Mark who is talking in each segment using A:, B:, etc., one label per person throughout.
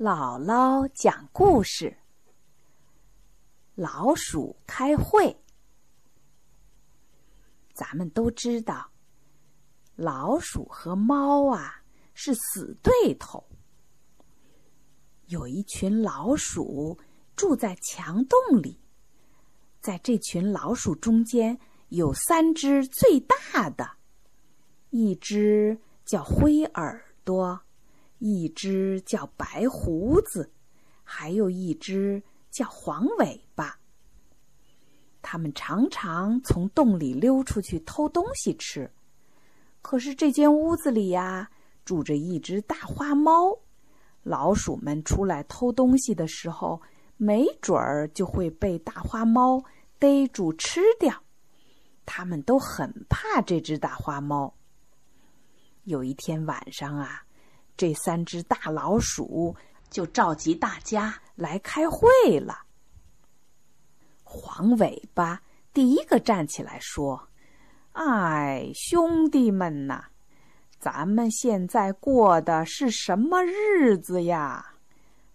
A: 姥姥讲故事：老鼠开会。咱们都知道，老鼠和猫啊是死对头。有一群老鼠住在墙洞里，在这群老鼠中间有三只最大的，一只叫灰耳朵。一只叫白胡子，还有一只叫黄尾巴。他们常常从洞里溜出去偷东西吃。可是这间屋子里呀，住着一只大花猫。老鼠们出来偷东西的时候，没准儿就会被大花猫逮住吃掉。他们都很怕这只大花猫。有一天晚上啊。这三只大老鼠就召集大家来开会了。黄尾巴第一个站起来说：“哎，兄弟们呐，咱们现在过的是什么日子呀？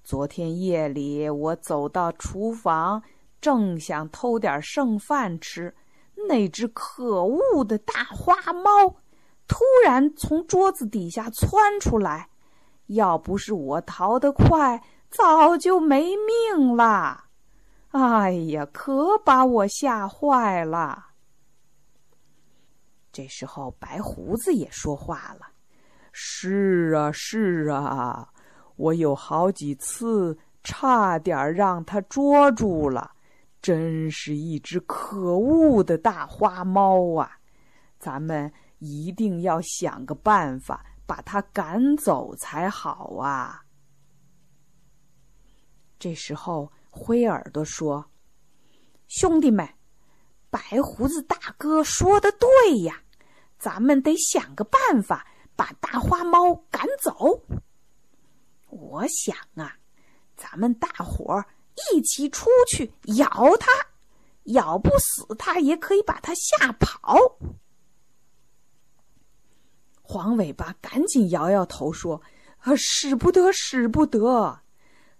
A: 昨天夜里我走到厨房，正想偷点剩饭吃，那只可恶的大花猫突然从桌子底下窜出来。”要不是我逃得快，早就没命了。哎呀，可把我吓坏了。这时候，白胡子也说话了：“
B: 是啊，是啊，我有好几次差点让他捉住了，真是一只可恶的大花猫啊！咱们一定要想个办法。”把他赶走才好啊！
A: 这时候，灰耳朵说：“兄弟们，白胡子大哥说的对呀，咱们得想个办法把大花猫赶走。我想啊，咱们大伙儿一起出去咬它，咬不死它也可以把它吓跑。”黄尾巴赶紧摇摇头说：“啊，使不得，使不得！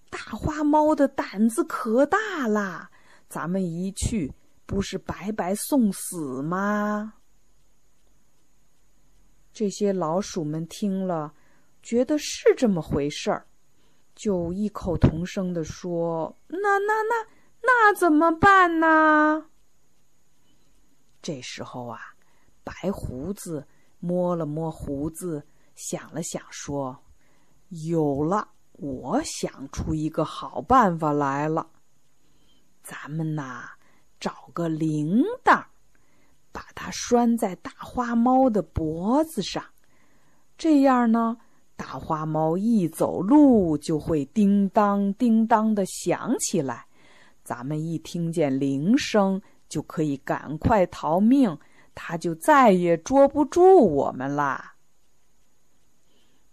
A: 大花猫的胆子可大啦，咱们一去不是白白送死吗？”这些老鼠们听了，觉得是这么回事儿，就异口同声的说：“那那那那怎么办呢？”这时候啊，白胡子。摸了摸胡子，想了想，说：“有了，我想出一个好办法来了。咱们呐，找个铃铛，把它拴在大花猫的脖子上。这样呢，大花猫一走路就会叮当叮当的响起来。咱们一听见铃声，就可以赶快逃命。”他就再也捉不住我们啦！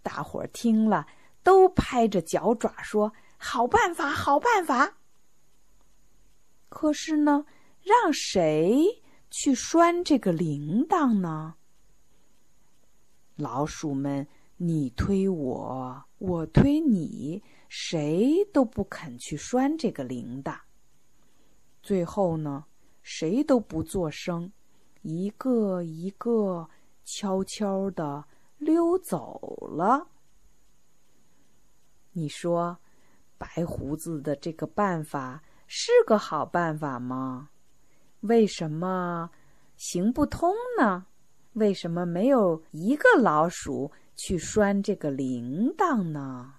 A: 大伙儿听了，都拍着脚爪说：“好办法，好办法！”可是呢，让谁去拴这个铃铛呢？老鼠们你推我，我推你，谁都不肯去拴这个铃铛。最后呢，谁都不作声。一个一个悄悄的溜走了。你说，白胡子的这个办法是个好办法吗？为什么行不通呢？为什么没有一个老鼠去拴这个铃铛呢？